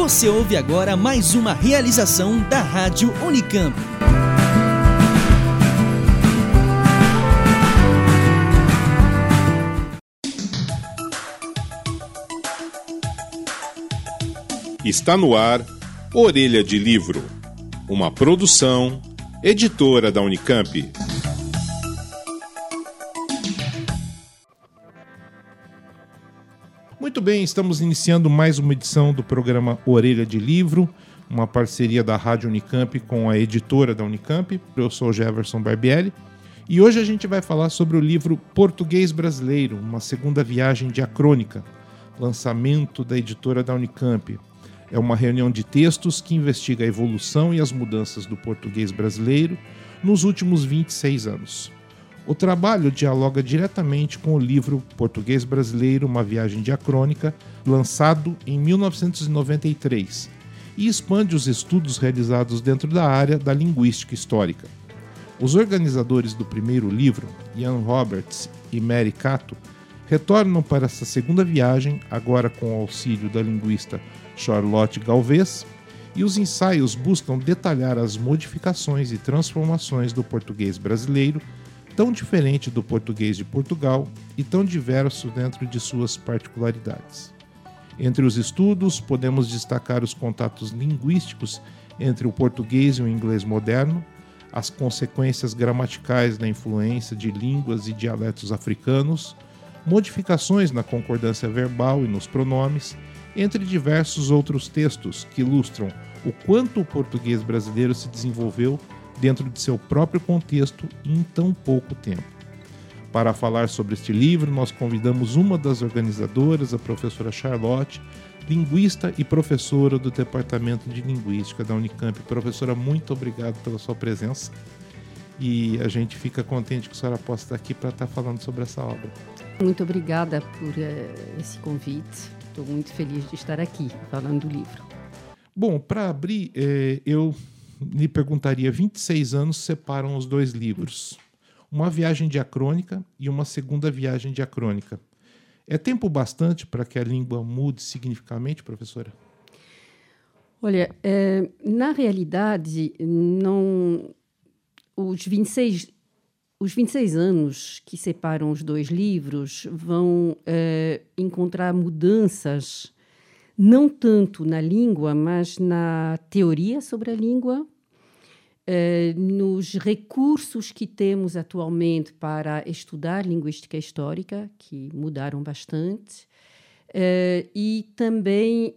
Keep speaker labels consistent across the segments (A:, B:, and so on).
A: Você ouve agora mais uma realização da Rádio Unicamp.
B: Está no ar Orelha de Livro, uma produção, editora da Unicamp. Muito bem, estamos iniciando mais uma edição do programa Orelha de Livro, uma parceria da Rádio Unicamp com a editora da Unicamp. Eu sou Jefferson Barbieri e hoje a gente vai falar sobre o livro Português Brasileiro, uma segunda viagem diacrônica, lançamento da editora da Unicamp. É uma reunião de textos que investiga a evolução e as mudanças do português brasileiro nos últimos 26 anos. O trabalho dialoga diretamente com o livro Português Brasileiro, uma viagem diacrônica, lançado em 1993, e expande os estudos realizados dentro da área da linguística histórica. Os organizadores do primeiro livro, Ian Roberts e Mary Cato, retornam para essa segunda viagem, agora com o auxílio da linguista Charlotte Galvez, e os ensaios buscam detalhar as modificações e transformações do português brasileiro, tão diferente do português de Portugal e tão diverso dentro de suas particularidades. Entre os estudos, podemos destacar os contatos linguísticos entre o português e o inglês moderno, as consequências gramaticais da influência de línguas e dialetos africanos, modificações na concordância verbal e nos pronomes, entre diversos outros textos que ilustram o quanto o português brasileiro se desenvolveu dentro de seu próprio contexto em tão pouco tempo. Para falar sobre este livro, nós convidamos uma das organizadoras, a professora Charlotte, linguista e professora do Departamento de Linguística da Unicamp. Professora, muito obrigado pela sua presença e a gente fica contente que a senhora possa estar aqui para estar falando sobre essa obra.
C: Muito obrigada por uh, esse convite. Estou muito feliz de estar aqui falando do livro.
B: Bom, para abrir, eh, eu lhe perguntaria: 26 anos separam os dois livros. Uma viagem diacrônica e uma segunda viagem diacrônica. É tempo bastante para que a língua mude significativamente, professora?
C: Olha, é, na realidade, não, os 26 os 26 anos que separam os dois livros vão é, encontrar mudanças, não tanto na língua, mas na teoria sobre a língua, é, nos recursos que temos atualmente para estudar linguística histórica, que mudaram bastante, é, e também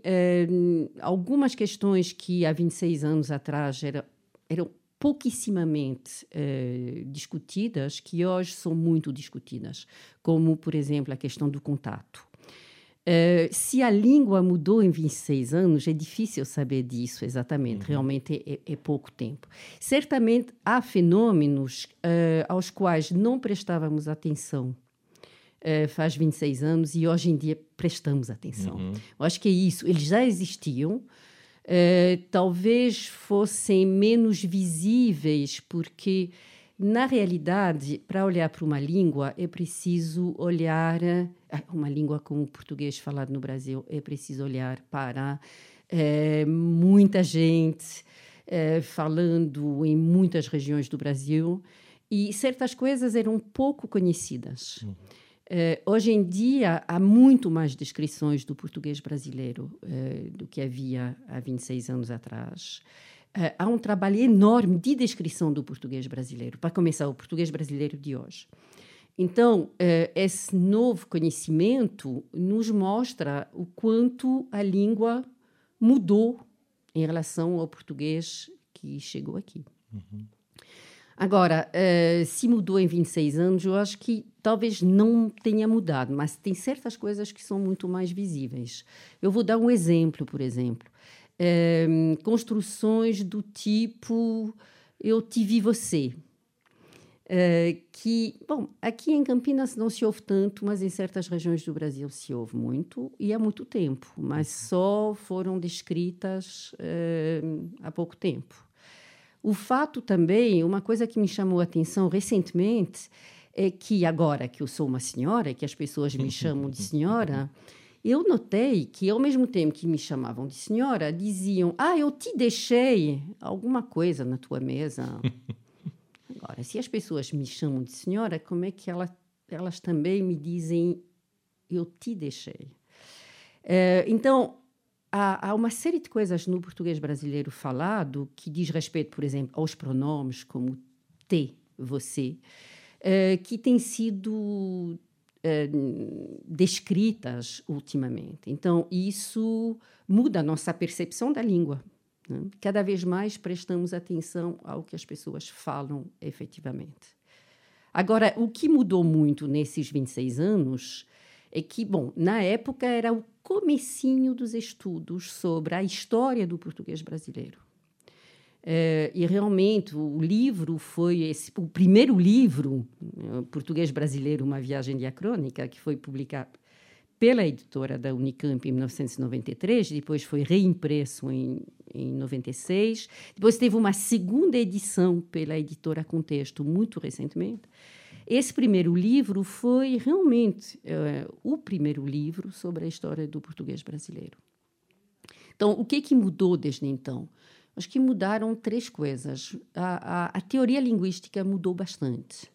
C: algumas questões que há 26 anos atrás era, eram pouquissimamente uh, discutidas, que hoje são muito discutidas, como, por exemplo, a questão do contato. Uh, se a língua mudou em 26 anos, é difícil saber disso exatamente, uhum. realmente é, é, pouco tempo. Certamente há fenômenos uh, aos quais não prestávamos atenção uh, faz 26 anos e hoje em dia prestamos atenção. Uhum. Eu acho que é isso, eles já existiam, talvez fossem menos visíveis, porque, na realidade, para olhar para uma língua, é preciso olhar. Uma língua como o português falado no Brasil, é preciso olhar para uh, muita gente falando em muitas regiões do Brasil e certas coisas eram pouco conhecidas. Uhum. Uh, hoje em dia, há muito mais descrições do português brasileiro do que havia há 26 anos atrás. Há um trabalho enorme de descrição do português brasileiro, para começar, o português brasileiro de hoje. Então, esse novo conhecimento nos mostra o quanto a língua mudou em relação ao português que chegou aqui. Uhum. Agora, uh, se mudou em 26 anos, eu acho que talvez não tenha mudado, mas tem certas coisas que são muito mais visíveis. Eu vou dar um exemplo, por exemplo. Uh, construções do tipo Eu Te Vi Você. Uh, que, bom, aqui em Campinas não se ouve tanto, mas em certas regiões do Brasil se ouve muito e há muito tempo, mas só foram descritas há pouco tempo. O fato também, uma coisa que me chamou a atenção recentemente, é que agora que eu sou uma senhora, que as pessoas me chamam de senhora, eu notei que, ao mesmo tempo que me chamavam de senhora, diziam: Ah, eu te deixei alguma coisa na tua mesa. Agora, se as pessoas me chamam de senhora, como é que ela, elas também me dizem: Eu te deixei? Uh, então, há, há, uma série de coisas no português brasileiro falado que diz respeito, por exemplo, aos pronomes como te, você, uh, que têm sido uh, descritas ultimamente. Então, isso muda a nossa percepção da língua. Né? Cada vez mais prestamos atenção ao que as pessoas falam efetivamente. Agora, o que mudou muito nesses 26 anos é que, bom, na época era o comecinho dos estudos sobre a história do português brasileiro. É, e realmente o livro foi esse, o primeiro livro, eh, Português Brasileiro, uma viagem diacrônica, que foi publicado pela editora da Unicamp em 1993, depois foi reimpresso em, em 96, depois teve uma segunda edição pela editora Contexto muito recentemente. Esse primeiro livro foi realmente é, o primeiro livro sobre a história do português brasileiro. Então, o que, que mudou desde então? Acho que mudaram três coisas. A, a, a teoria linguística mudou bastante.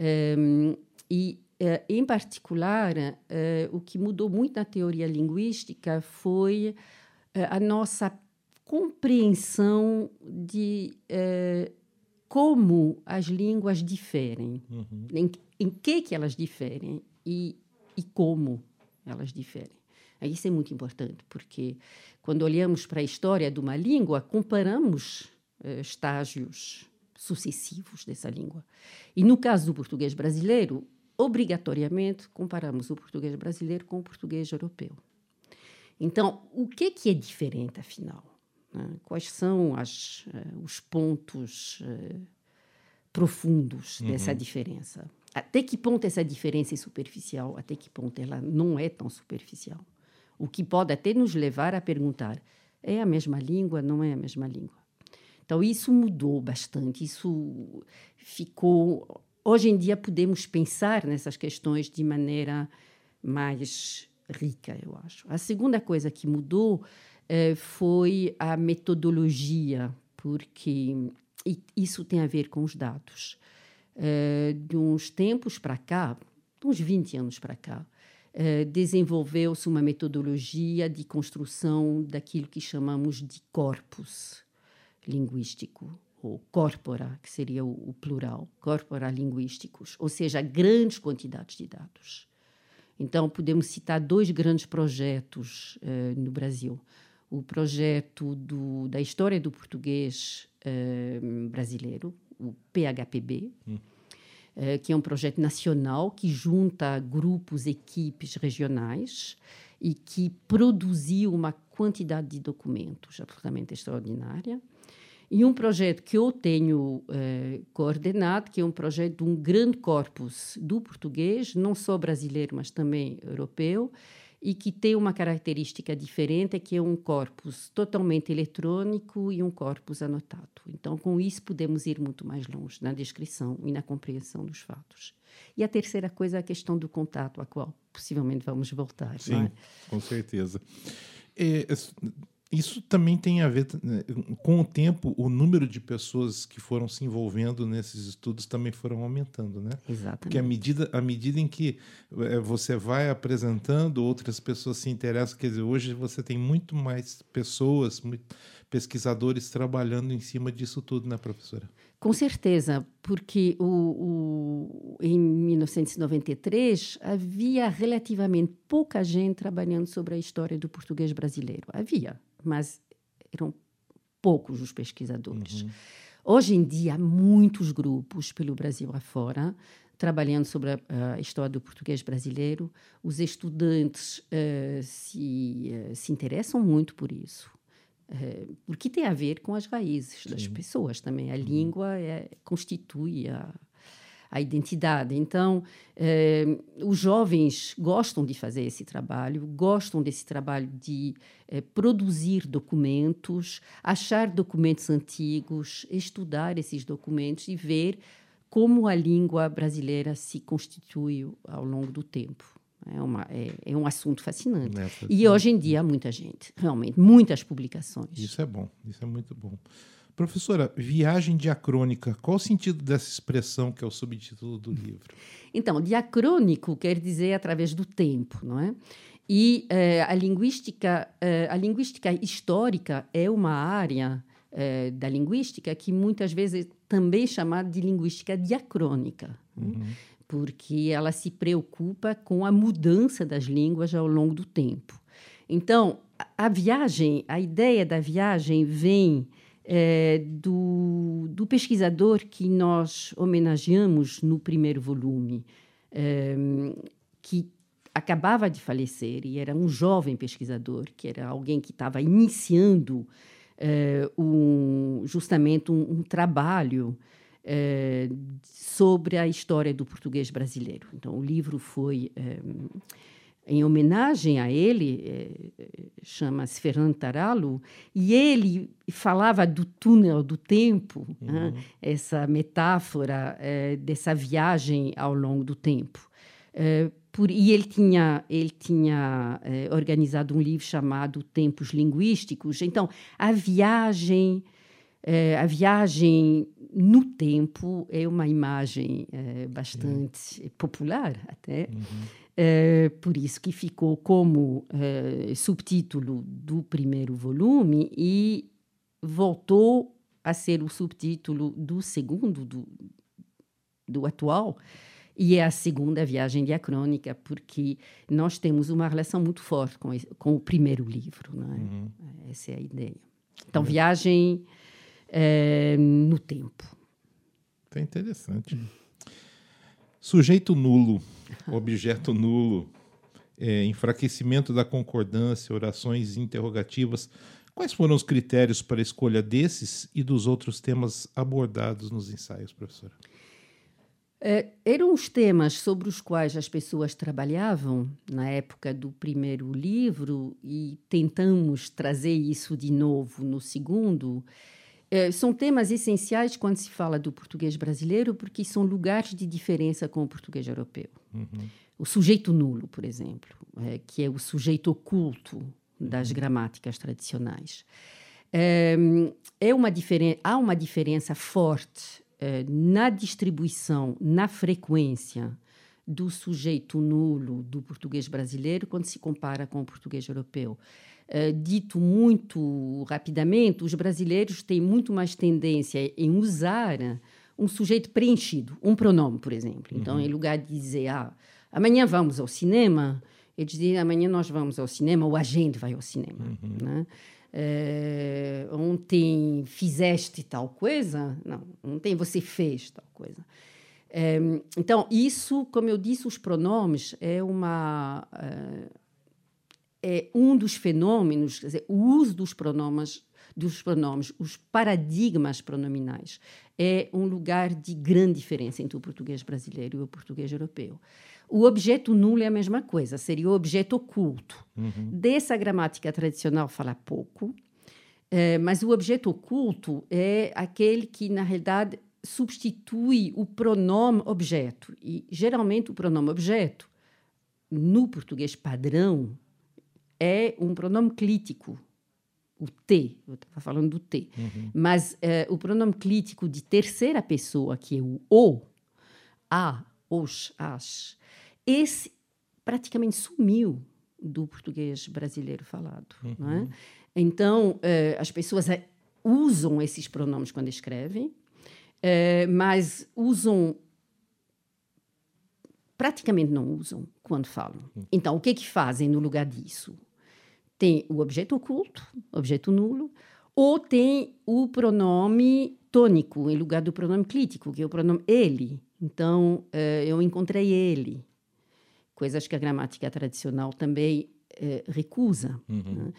C: Um, e, uh, em particular, uh, o que mudou muito na teoria linguística foi uh, a nossa compreensão de como as línguas diferem, uhum. em, em que, que elas diferem e, e como elas diferem. Isso é muito importante, porque quando olhamos para a história de uma língua, comparamos estágios sucessivos dessa língua. E no caso do português brasileiro, obrigatoriamente comparamos o português brasileiro com o português europeu. Então, o que, que é diferente, afinal? Né? Quais são as, uh, os pontos uh, profundos uhum. dessa diferença? Até que ponto essa diferença é superficial? Até que ponto ela não é tão superficial? O que pode até nos levar a perguntar: é a mesma língua? Não é a mesma língua? Então, isso mudou bastante. Isso ficou. Hoje em dia, podemos pensar nessas questões de maneira mais rica, eu acho. A segunda coisa que mudou eh, foi a metodologia, porque isso tem a ver com os dados. Eh, de uns tempos para cá, de uns 20 anos para cá, eh, desenvolveu-se uma metodologia de construção daquilo que chamamos de corpus linguístico, ou corpora, que seria o, o plural, corpora linguísticos, ou seja, grandes quantidades de dados. Então, podemos citar dois grandes projetos uh, no Brasil. O projeto do, da história do português uh, brasileiro, o PHPB, hum. uh, que é um projeto nacional que junta grupos, equipes regionais e que produziu uma quantidade de documentos absolutamente extraordinária. E um projeto que eu tenho eh, coordenado, que é um projeto de um grande corpus do português, não só brasileiro, mas também europeu, e que tem uma característica diferente, que é um corpus totalmente eletrônico e um corpus anotado. Então, com isso, podemos ir muito mais longe na descrição e na compreensão dos fatos. E a terceira coisa é a questão do contato, a qual possivelmente vamos voltar.
B: Sim,
C: é?
B: com certeza. É, isso também tem a ver né, com o tempo, o número de pessoas que foram se envolvendo nesses estudos também foram aumentando, né?
C: Exatamente.
B: Porque à medida, à medida em que é, você vai apresentando, outras pessoas se interessam. Quer dizer, hoje você tem muito mais pessoas, muito, pesquisadores trabalhando em cima disso tudo, né, professora?
C: Com certeza, porque o, o, em 1993 havia relativamente pouca gente trabalhando sobre a história do português brasileiro. Havia, mas eram poucos os pesquisadores. Uhum. Hoje em dia, há muitos grupos pelo Brasil afora trabalhando sobre a, a, história do português brasileiro. Os estudantes uh, se, uh, se interessam muito por isso. Uh, porque tem a ver com as raízes Sim. das pessoas também. A uhum. língua é, constitui a, a identidade. Então, eh, os jovens gostam de fazer esse trabalho, gostam desse trabalho de eh, produzir documentos, achar documentos antigos, estudar esses documentos e ver como a língua brasileira se constituiu ao longo do tempo. É, uma, é, é um assunto fascinante. É e hoje em dia, muita gente, realmente, muitas publicações.
B: Isso é bom, isso é muito bom. Professora, viagem diacrônica, qual o sentido dessa expressão que é o subtítulo do livro?
C: Então, diacrônico quer dizer através do tempo, não é? E eh, a linguística, eh, a linguística histórica é uma área eh, da linguística que muitas vezes também é chamada de linguística diacrônica, né? Porque ela se preocupa com a mudança das línguas ao longo do tempo. Então, a, a viagem, a ideia da viagem vem é, do, do, pesquisador que nós homenageamos no primeiro volume, é, que acabava de falecer e era um jovem pesquisador, que era alguém que estava iniciando é, um, justamente um, um trabalho é, sobre a história do português brasileiro. Então, o livro foi é, em homenagem a ele, é, chama-se Fernando Taralo, e ele falava do túnel do tempo, uhum. né? essa metáfora dessa viagem ao longo do tempo. Por, e ele tinha, ele tinha organizado um livro chamado Tempos Linguísticos. Então, a viagem, a viagem no tempo é uma imagem bastante uhum. popular até. Uhum é, por isso que ficou como é, subtítulo do primeiro volume e voltou a ser o subtítulo do segundo, do, do atual, e é a segunda viagem diacrônica, porque nós temos uma relação muito forte com, com o primeiro livro. Não é? Uhum. Essa é a ideia. Então, uhum. viagem é, no tempo.
B: É interessante. Sujeito nulo, objeto nulo, é, enfraquecimento da concordância, orações interrogativas. Quais foram os critérios para a escolha desses e dos outros temas abordados nos ensaios, professora?
C: É, eram os temas sobre os quais as pessoas trabalhavam na época do primeiro livro e tentamos trazer isso de novo no segundo. É, são temas essenciais quando se fala do português brasileiro, porque são lugares de diferença com o português europeu. Uhum. O sujeito nulo, por exemplo, é, que é o sujeito oculto das uhum. gramáticas tradicionais. É, é uma há uma diferença forte é, na distribuição, na frequência do sujeito nulo do português brasileiro quando se compara com o português europeu. Eh, dito muito rapidamente, os brasileiros têm muito mais tendência em usar um sujeito preenchido, um pronome, por exemplo. Então, uhum. em lugar de dizer, ah, amanhã vamos ao cinema, eles dizem, amanhã nós vamos ao cinema, ou a gente vai ao cinema. Uhum. Né? É, ontem fizeste tal coisa? Não, ontem você fez tal coisa. Então, isso, como eu disse, os pronomes é uma. É um dos fenômenos, quer dizer, o uso dos pronomes, dos pronomes, os paradigmas pronominais, é um lugar de grande diferença entre o português brasileiro e o português europeu. O objeto nulo é a mesma coisa, seria o objeto oculto. Uhum. Dessa gramática tradicional fala pouco, é, mas o objeto oculto é aquele que, na realidade, substitui o pronome objeto. E, geralmente, o pronome objeto, no português padrão, é um pronome clítico, o T, eu estava falando do T, uhum. mas uh, o pronome clítico de terceira pessoa, que é o O, a, os, as, esse praticamente sumiu do português brasileiro falado. Uhum. É? Então, uh, as pessoas eh, usam esses pronomes quando escrevem, mas usam praticamente não usam quando falam. Uhum. Então, o que é que fazem no lugar disso? Tem o objeto oculto, objeto nulo, ou tem o pronome tônico em lugar do pronome clítico, que é o pronome ele. Então, uh, eu encontrei ele. Coisas que a gramática tradicional também uh, recusa. Uhum. Né?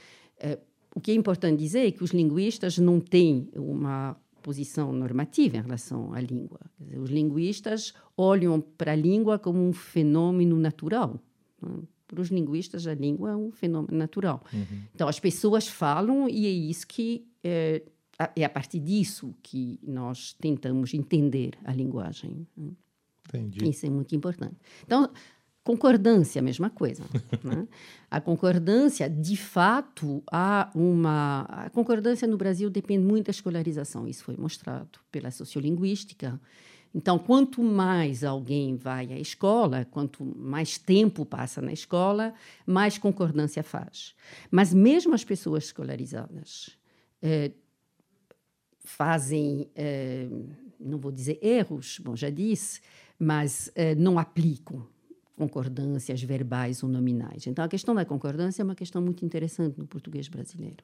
C: Uh, o que é importante dizer é que os linguistas não têm uma posição normativa em relação à língua. Dizer, os linguistas olham para a língua como um fenômeno natural. Né? Para os linguistas, a língua é um fenômeno natural. Uhum. Então, as pessoas falam e é isso que é, é a partir disso que nós tentamos entender a linguagem. Né? Entendi. Isso é muito importante. Então, concordância, a mesma coisa. né? A concordância, de fato, há uma. A concordância no Brasil depende muito da escolarização, isso foi mostrado pela sociolinguística. Então, quanto mais alguém vai à escola, quanto mais tempo passa na escola, mais concordância faz. Mas mesmo as pessoas escolarizadas eh, fazem, eh, não vou dizer erros, bom, já disse, mas eh, não aplicam concordâncias verbais ou nominais. Então, a questão da concordância é uma questão muito interessante no português brasileiro.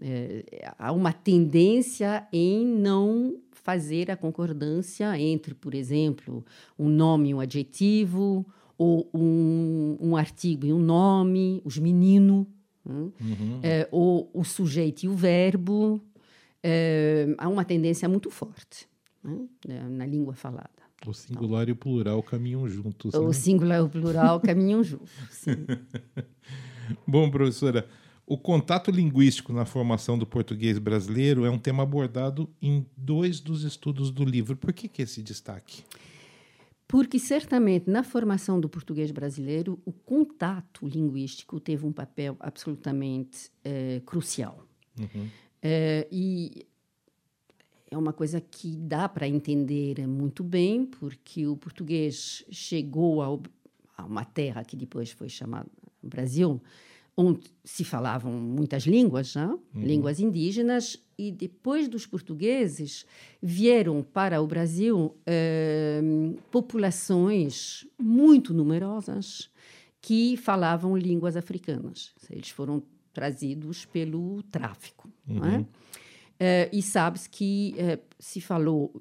C: É, há uma tendência em não fazer a concordância entre, por exemplo, um nome e um adjetivo, ou um, um artigo e um nome, os meninos, né? uhum. é, ou o sujeito e o verbo. É, há uma tendência muito forte né? na língua falada.
B: O singular então, e o plural caminham juntos.
C: O
B: né?
C: singular e o plural caminham juntos.
B: Bom, professora, o contato linguístico na formação do português brasileiro é um tema abordado em dois dos estudos do livro. Por que, que esse destaque?
C: Porque, certamente, na formação do português brasileiro, o contato linguístico teve um papel absolutamente eh, crucial. Uhum. Eh, e é uma coisa que dá para entender muito bem, porque o português chegou ao, a uma terra que depois foi chamada Brasil, onde se falavam muitas línguas, né? uhum. línguas indígenas, e depois dos portugueses vieram para o Brasil eh, populações muito numerosas que falavam línguas africanas. Eles foram trazidos pelo tráfico. Uhum. Não é? Uhum. e sabe-se que se falou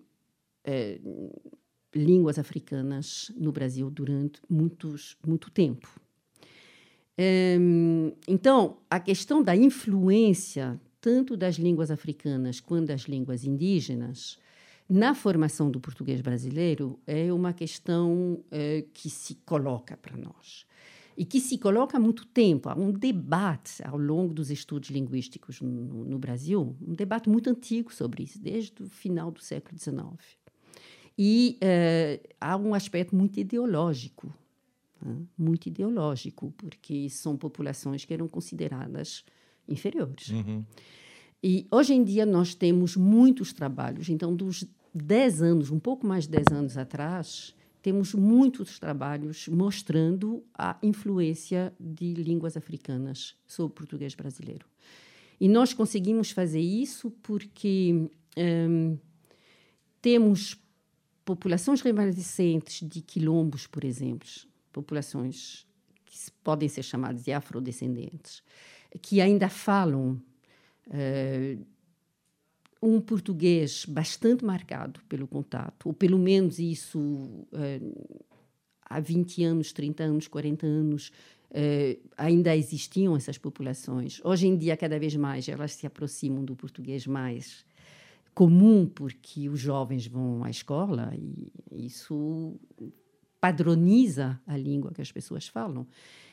C: línguas africanas no Brasil durante muitos, muito tempo. Então, a questão da influência tanto das línguas africanas quanto das línguas indígenas na formação do português brasileiro é uma questão uh, que se coloca para nós e que se coloca há muito tempo. Há um debate ao longo dos estudos linguísticos no, no Brasil, um debate muito antigo sobre isso, desde o final do século XIX. E uh, há um aspecto muito ideológico? Muito ideológico, porque são populações que eram consideradas inferiores. Uhum. E hoje em dia nós temos muitos trabalhos, então dos 10 anos, um pouco mais de 10 anos atrás, temos muitos trabalhos mostrando a influência de línguas africanas sobre o português brasileiro. E nós conseguimos fazer isso porque hum, temos populações remanescentes de quilombos, por exemplo, populações que podem ser chamadas de afrodescendentes, que ainda falam uh, um português bastante marcado pelo contato, ou pelo menos isso uh, há 20 anos, 30 anos, 40 anos, uh, ainda existiam essas populações. Hoje em dia, cada vez mais, elas se aproximam do português mais comum, porque os jovens vão à escola e isso padroniza a língua que as pessoas falam.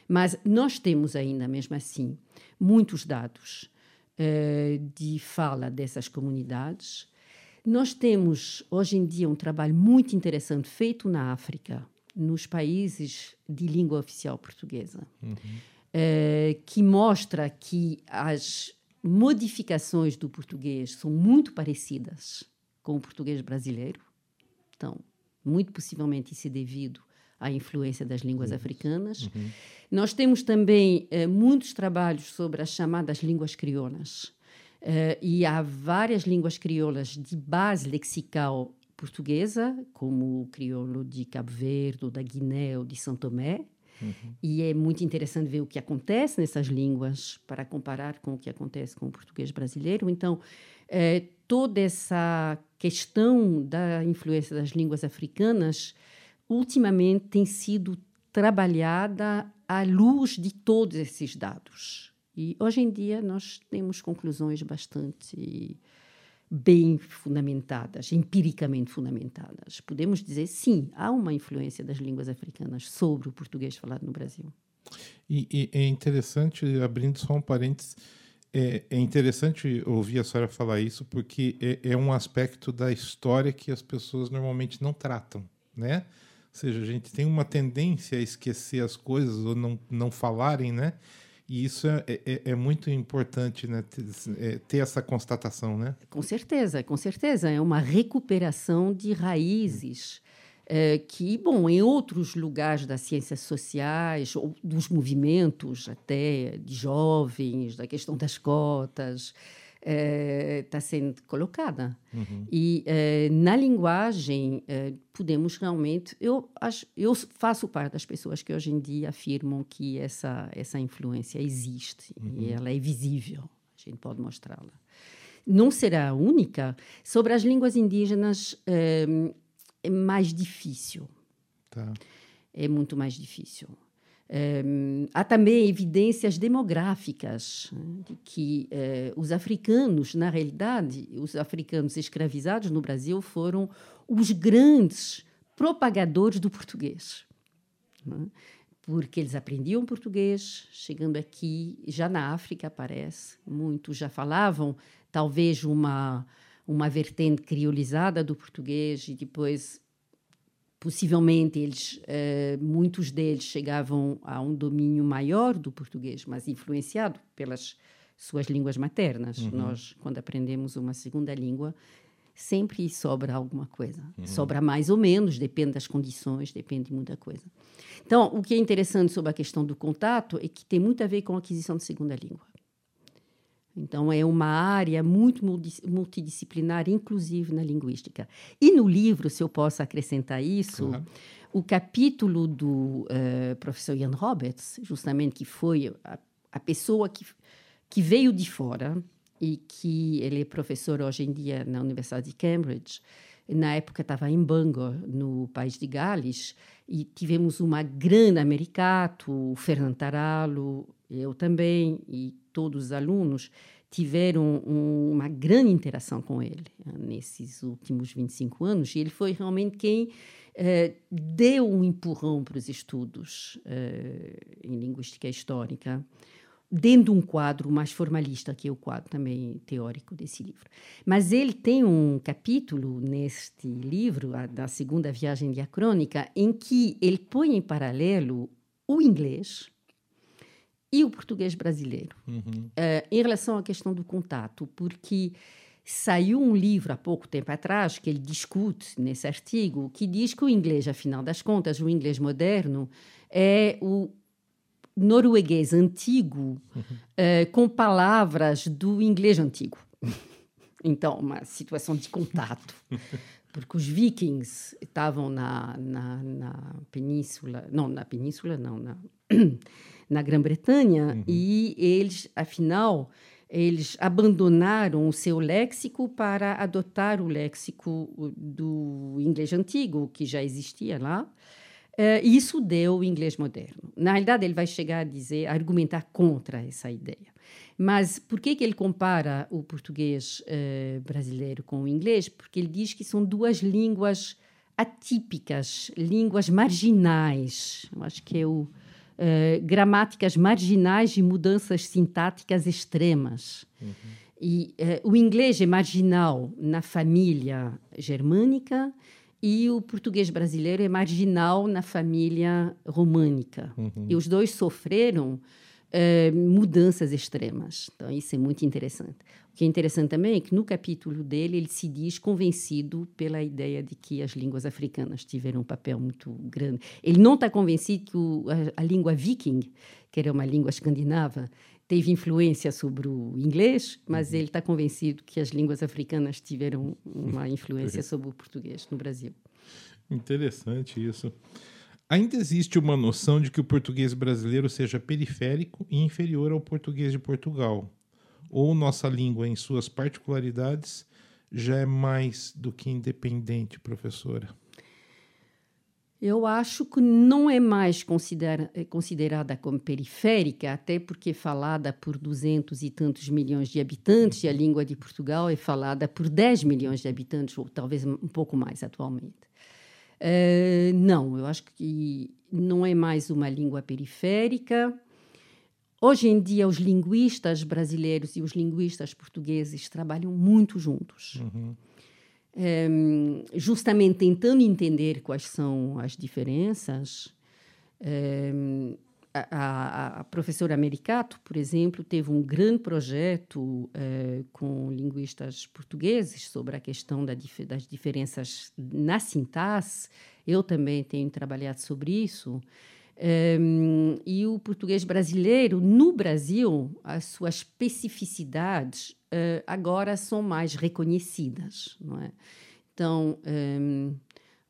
C: Mas nós temos ainda, mesmo assim, muitos dados uh, de fala dessas comunidades. Nós temos, hoje em dia, um trabalho muito interessante feito na África, nos países de língua oficial portuguesa, uhum. uh, que mostra que as modificações do português são muito parecidas com o português brasileiro. Então, muito possivelmente isso é devido à influência das línguas africanas. Uhum. Nós temos também uh, muitos trabalhos sobre as chamadas línguas crioulas. Uh, e há várias línguas crioulas de base lexical portuguesa, como o crioulo de Cabo Verde, da Guiné ou de São Tomé. Uhum. E é muito interessante ver o que acontece nessas línguas para comparar com o que acontece com o português brasileiro. Então, eh, toda essa questão da influência das línguas africanas ultimamente tem sido trabalhada à luz de todos esses dados. E hoje em dia nós temos conclusões bastante bem fundamentadas, empiricamente fundamentadas. Podemos dizer, sim, há uma influência das línguas africanas sobre o português falado no Brasil.
B: E, e é interessante, abrindo só um parênteses, é, é, interessante ouvir a senhora falar isso, porque é, é um aspecto da história que as pessoas normalmente não tratam, né? seja, a gente tem uma tendência a esquecer as coisas ou não, não falarem, né? E isso é, é, é muito importante, né? Ter, é, ter, essa constatação, né?
C: Com certeza, com certeza. É uma recuperação de raízes é, que, bom, em outros lugares das ciências sociais, ou dos movimentos até de jovens, da questão das cotas, está é, tá sendo colocada. Uhum. E é, na linguagem, é, podemos realmente. Eu, acho, eu faço parte das pessoas que hoje em dia afirmam que essa, essa influência existe uhum. e ela é visível. A gente pode mostrá-la. Não será a única. Sobre as línguas indígenas, é, mais difícil. Tá. É muito mais difícil. Um, há também evidências demográficas né, de que uh, os africanos, na realidade, os africanos escravizados no Brasil foram os grandes propagadores do português. Né? Porque eles aprendiam português, chegando aqui, já na África aparece, muitos já falavam, talvez uma, uma vertente criolizada do português, e depois possivelmente eles, uh, muitos deles chegavam a um domínio maior do português, mas influenciado pelas suas línguas maternas. Uhum. Nós, quando aprendemos uma segunda língua, sempre sobra alguma coisa. Uhum. Sobra mais ou menos, depende das condições, depende de muita coisa. Então, o que é interessante sobre a questão do contato é que tem muito a ver com a aquisição de segunda língua. Então, é uma área muito multidisciplinar, inclusive na linguística. E no livro, se eu posso acrescentar isso, o capítulo do uh, professor Ian Roberts, justamente que foi a, a, pessoa que, que veio de fora e que ele é professor hoje em dia na Universidade de Cambridge, na época estava em Bangor, no país de Gales, e tivemos uma grande americato, o Fernando Taralo, eu também, e todos os alunos tiveram um, uma grande interação com ele eh, nesses últimos 25 anos, e ele foi realmente quem eh, deu um empurrão para os estudos eh, em linguística histórica, dentro de um quadro mais formalista, que é o quadro também teórico desse livro. Mas ele tem um capítulo neste livro, a, da segunda viagem diacrônica, em que ele põe em paralelo o inglês, e o português brasileiro. Uhum. Uh, em relação à questão do contato, porque saiu um livro há pouco tempo atrás que ele discute nesse artigo que diz que o inglês, afinal das contas, o inglês moderno é o norueguês antigo uhum. uh, com palavras do inglês antigo. então, uma situação de contato. Porque os vikings estavam na, na, na península, não, na península, não, na na Grã-Bretanha uhum. e eles, afinal, eles abandonaram o seu léxico para adotar o léxico do inglês antigo, que já existia lá. Uh, isso deu o inglês moderno. Na realidade, ele vai chegar a dizer, a argumentar contra essa ideia. Mas por que, que ele compara o português uh, brasileiro com o inglês? Porque ele diz que são duas línguas atípicas, línguas marginais. Eu acho que é o, uh, gramáticas marginais e mudanças sintáticas extremas. Uhum. E uh, o inglês é marginal na família germânica e o português brasileiro é marginal na família românica. Uhum. E os dois sofreram uh, mudanças extremas. Então, isso é muito interessante. Que é interessante também é que no capítulo dele ele se diz convencido pela ideia de que as línguas africanas tiveram um papel muito grande. Ele não está convencido que o, a, a, língua viking, que era uma língua escandinava, teve influência sobre o inglês, mas uhum. ele está convencido que as línguas africanas tiveram uma influência sobre o português no Brasil.
B: Interessante isso. Ainda existe uma noção de que o português brasileiro seja periférico e inferior ao português de Portugal ou nossa língua, em suas particularidades, já é mais do que independente, professora?
C: Eu acho que não é mais considera considerada como periférica, até porque falada por duzentos e tantos milhões de habitantes, e a língua de Portugal é falada por 10 milhões de habitantes, ou talvez um pouco mais atualmente. Uh, não, eu acho que não é mais uma língua periférica. Hoje em dia, os linguistas brasileiros e os linguistas portugueses trabalham muito juntos. Uhum. um, justamente tentando entender quais são as diferenças. Um, a, a, a, professora Americato, por exemplo, teve um grande projeto uh, com linguistas portugueses sobre a questão da das diferenças na sintaxe. Eu também tenho trabalhado sobre isso. Um, e o português brasileiro, no Brasil, as suas especificidades uh, agora são mais reconhecidas. Não é? Então, um,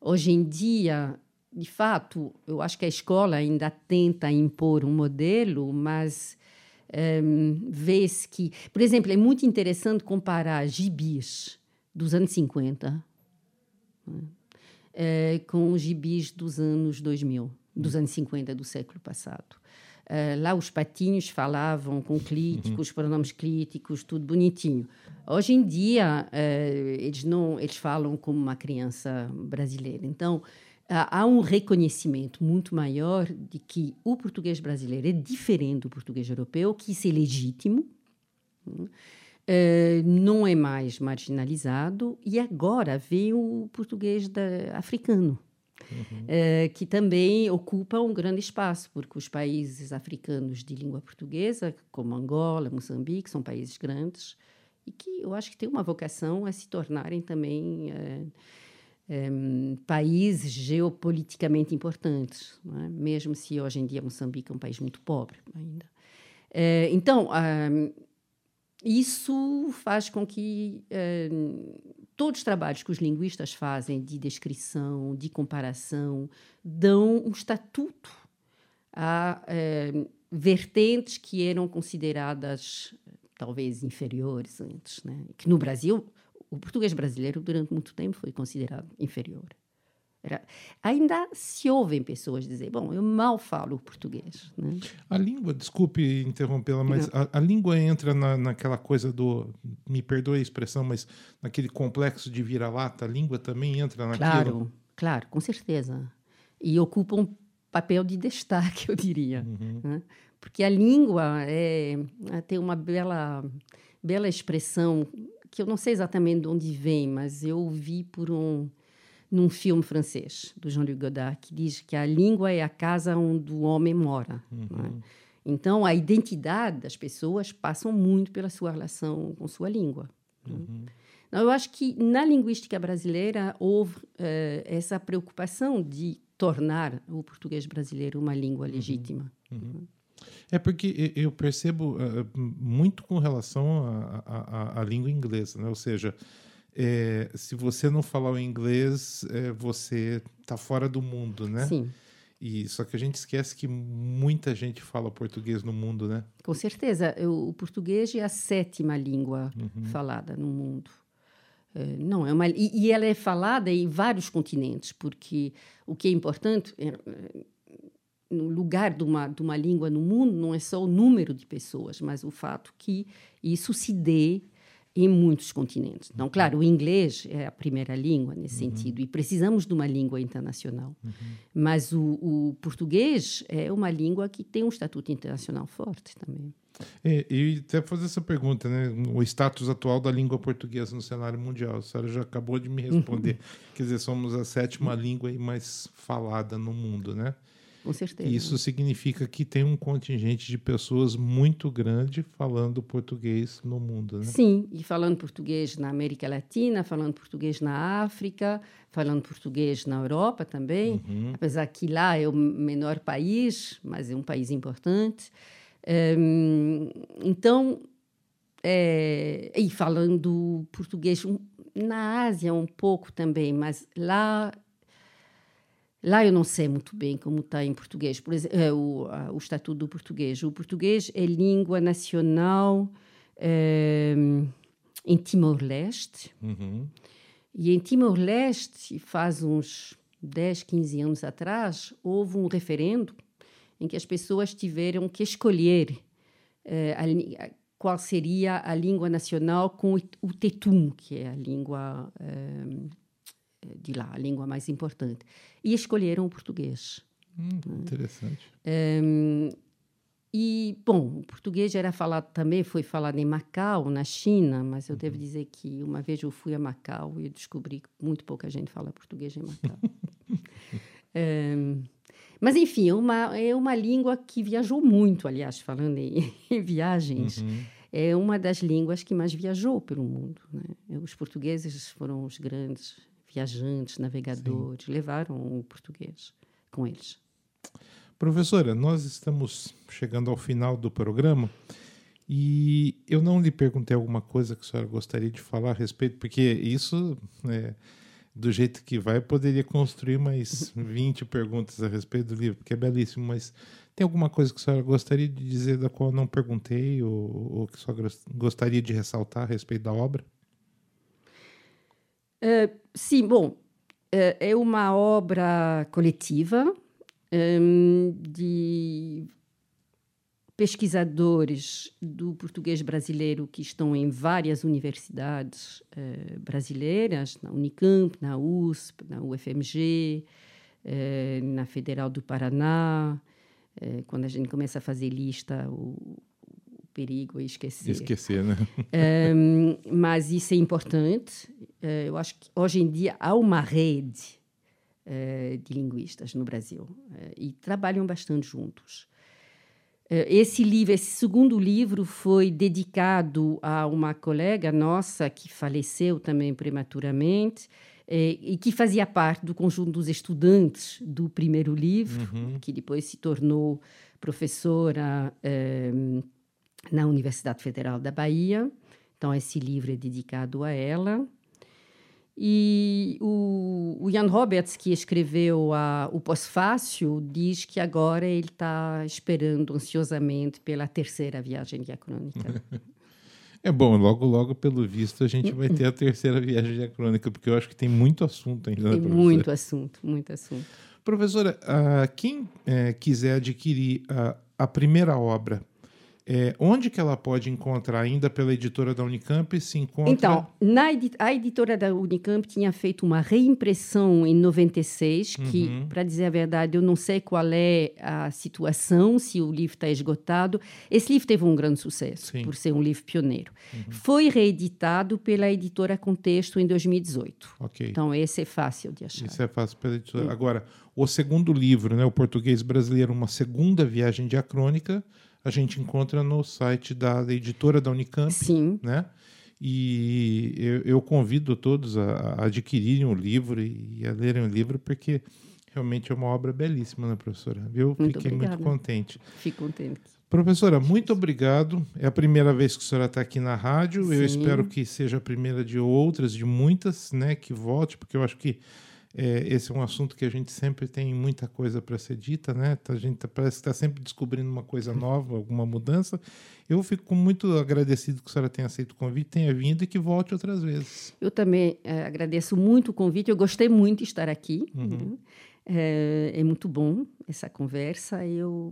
C: hoje em dia, de fato, eu acho que a escola ainda tenta impor um modelo, mas um, vê-se que. Por exemplo, é muito interessante comparar gibis dos anos 50 é? uh, com gibis dos anos 2000 dos anos 50 do século passado. Uh, lá os patinhos falavam com críticos, uhum. pronomes críticos, tudo bonitinho. Hoje em dia uh, eles não, eles falam como uma criança brasileira. Então uh, há um reconhecimento muito maior de que o português brasileiro é diferente do português europeu, que isso é legítimo. não é mais marginalizado e agora vem o português da, africano uhum. uh, que também ocupa um grande espaço, porque os países africanos de língua portuguesa, como Angola, Moçambique, são países grandes e que eu acho que têm uma vocação a se tornarem também eh, um, países geopoliticamente importantes, é? mesmo se hoje em dia Moçambique é um país muito pobre ainda. Então, isso faz com que todos os trabalhos que os linguistas fazem de descrição, de comparação, dão um estatuto a eh, vertentes que eram consideradas talvez inferiores antes, né? que no Brasil o português brasileiro durante muito tempo foi considerado inferior. Era, ainda se ouvem pessoas dizer, bom, eu mal falo português. Né?
B: A língua, desculpe interrompê-la, mas a, a, língua entra na, naquela coisa do, me perdoe a expressão, mas naquele complexo de vira-lata, a língua também entra naquilo?
C: Claro, claro, com certeza. E ocupa um papel de destaque, eu diria. Uhum. Né? Porque a língua é, tem uma bela, bela expressão que eu não sei exatamente de onde vem, mas eu ouvi por um num filme francês, do Jean-Luc Godard, que diz que a língua é a casa onde o homem mora. É? Uhum. É? Então, a identidade das pessoas passa muito pela sua relação com sua língua. É? Uhum. Então, eu acho que na linguística brasileira houve uh, essa preocupação de tornar o português brasileiro uma língua uhum. legítima.
B: Uhum. É porque eu percebo uh, muito com relação à língua inglesa, né? ou seja, é, se você não falar o inglês, é, você está fora do mundo, né?
C: Sim.
B: E só que a gente esquece que muita gente fala português no mundo, né?
C: Com certeza. O português é a sétima língua uhum. falada no mundo. É, não é uma e, e, ela é falada em vários continentes, porque o que é importante é, no lugar de uma de uma língua no mundo não é só o número de pessoas, mas o fato que isso se dê em muitos continentes. Então, claro, o inglês é a primeira língua nesse uhum. sentido e precisamos de uma língua internacional. Uhum. Mas o, o, português é uma língua que tem um estatuto internacional forte também.
B: É, e até fazer essa pergunta, né? O status atual da língua portuguesa no cenário mundial. A senhora já acabou de me responder. Uhum. Quer dizer, somos a sétima língua mais falada no mundo, né?
C: Com certeza.
B: Isso significa que tem um contingente de pessoas muito grande falando português no mundo, né?
C: Sim, e falando português na América Latina, falando português na África, falando português na Europa também, uhum. apesar que lá é o menor país, mas é um país importante. Um, então, é, e falando português na Ásia um pouco também, mas lá Lá eu não sei muito bem como está em português, por exemplo, uh, o, o estatuto do português. O português é língua nacional uh, em Timor-Leste. Uhum. E em Timor-Leste, faz uns 10, 15 anos atrás, houve um referendo em que as pessoas tiveram que escolher eh, a, qual seria a língua nacional com o tetum, que é a língua de lá, a língua mais importante. E escolheram o português.
B: Hum, interessante.
C: Um, e, bom, o português era falado também, foi falado em Macau, na China, mas eu devo dizer que uma vez eu fui a Macau e descobri que muito pouca gente fala português em Macau. é, mas, enfim, é uma, é uma língua que viajou muito, aliás, falando em, em viagens. Uhum. É uma das línguas que mais viajou pelo mundo. Né? Os portugueses foram os grandes viajantes, navegadores, Sim. levaram o português com eles.
B: Professora, nós estamos chegando ao final do programa e eu não lhe perguntei alguma coisa que a senhora gostaria de falar a respeito, porque isso, é, do jeito que vai, poderia construir mais 20 perguntas a respeito do livro, porque é belíssimo, mas tem alguma coisa que a senhora gostaria de dizer da qual não perguntei ou, ou que a senhora gostaria de ressaltar a respeito da obra?
C: Uh, sim, bom, uh, é uma obra coletiva um, de pesquisadores do português brasileiro que estão em várias universidades uh, brasileiras, na Unicamp, na USP, na UFMG, na Federal do Paraná. Quando a gente começa a fazer lista, o perigo é esquecer.
B: Esquecer, né?
C: um, mas isso é importante. eu acho que hoje em dia há uma rede eh, de linguistas no Brasil eh, e trabalham bastante juntos. Eh, esse livro, esse segundo livro, foi dedicado a uma colega nossa que faleceu também prematuramente e que fazia parte do conjunto dos estudantes do primeiro livro, uhum. que depois se tornou professora na Universidade Federal da Bahia. Então, esse livro é dedicado a ela. E o, o Jan Roberts, que escreveu a, o Pós-Fácil, diz que agora ele está esperando ansiosamente pela terceira viagem diacrônica.
B: É bom, logo, logo, pelo visto, a gente vai ter a terceira viagem diacrônica, porque eu acho que tem muito assunto ainda.
C: Né, tem muito assunto, muito assunto.
B: Professora, uh, quem uh, quiser adquirir a primeira obra é, onde que ela pode encontrar ainda pela editora da Unicamp? Se encontra...
C: Então, na edi a editora da Unicamp tinha feito uma reimpressão em 96, que, uhum. para dizer a verdade, eu não sei qual é a situação, se o livro está esgotado. Esse livro teve um grande sucesso, Sim. por ser um livro pioneiro. Uhum. Foi reeditado pela editora Contexto em 2018. Okay. Então, esse é fácil de achar.
B: Esse é fácil pela editora. Uhum. Agora, o segundo livro, né, o Português Brasileiro, Uma Segunda Viagem Diacrônica a gente encontra no site da, da editora da Unicamp.
C: Sim.
B: Né? E eu, eu convido todos a, a, adquirirem o livro e a lerem o livro, porque realmente é uma obra belíssima, né, professora? Eu muito fiquei obrigada. muito contente.
C: Fico contente.
B: Professora, muito obrigado. É a primeira vez que a senhora está aqui na rádio. Sim. Eu espero que seja a primeira de outras, de muitas, né, que volte, porque eu acho que é, esse é um assunto que a gente sempre tem muita coisa para ser dita, né? A gente tá, parece que está sempre descobrindo uma coisa nova, alguma mudança. Eu fico muito agradecido que a senhora tenha aceito o convite, tenha vindo e que volte outras vezes.
C: Eu também é, agradeço muito o convite. Eu gostei muito de estar aqui. Uhum. Né? É, é, muito bom essa conversa. Eu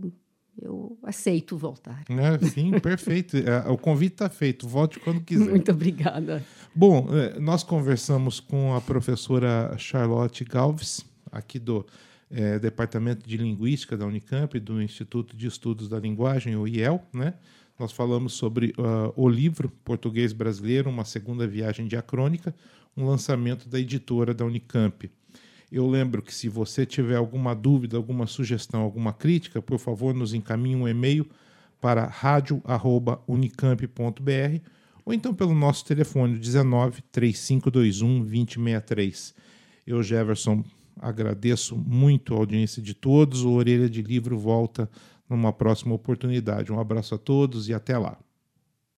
C: eu aceito voltar.
B: É, sim, perfeito. O convite está feito. Volte quando quiser.
C: Muito obrigada.
B: Bom, é, nós conversamos com a professora Charlotte Galves, aqui do é, Departamento de Linguística da Unicamp, do Instituto de Estudos da Linguagem, o IEL, né? Nós falamos sobre uh, o livro Português Brasileiro, uma segunda viagem diacrônica, um lançamento da editora da Unicamp. Eu lembro que se você tiver alguma dúvida, alguma sugestão, alguma crítica, por favor, nos encaminhe um e-mail para radio@unicamp.br ou então pelo nosso telefone 19 3521 2063. Eu, Jefferson, agradeço muito a audiência de todos. O Orelha de Livro volta numa próxima oportunidade. Um abraço a todos e até lá.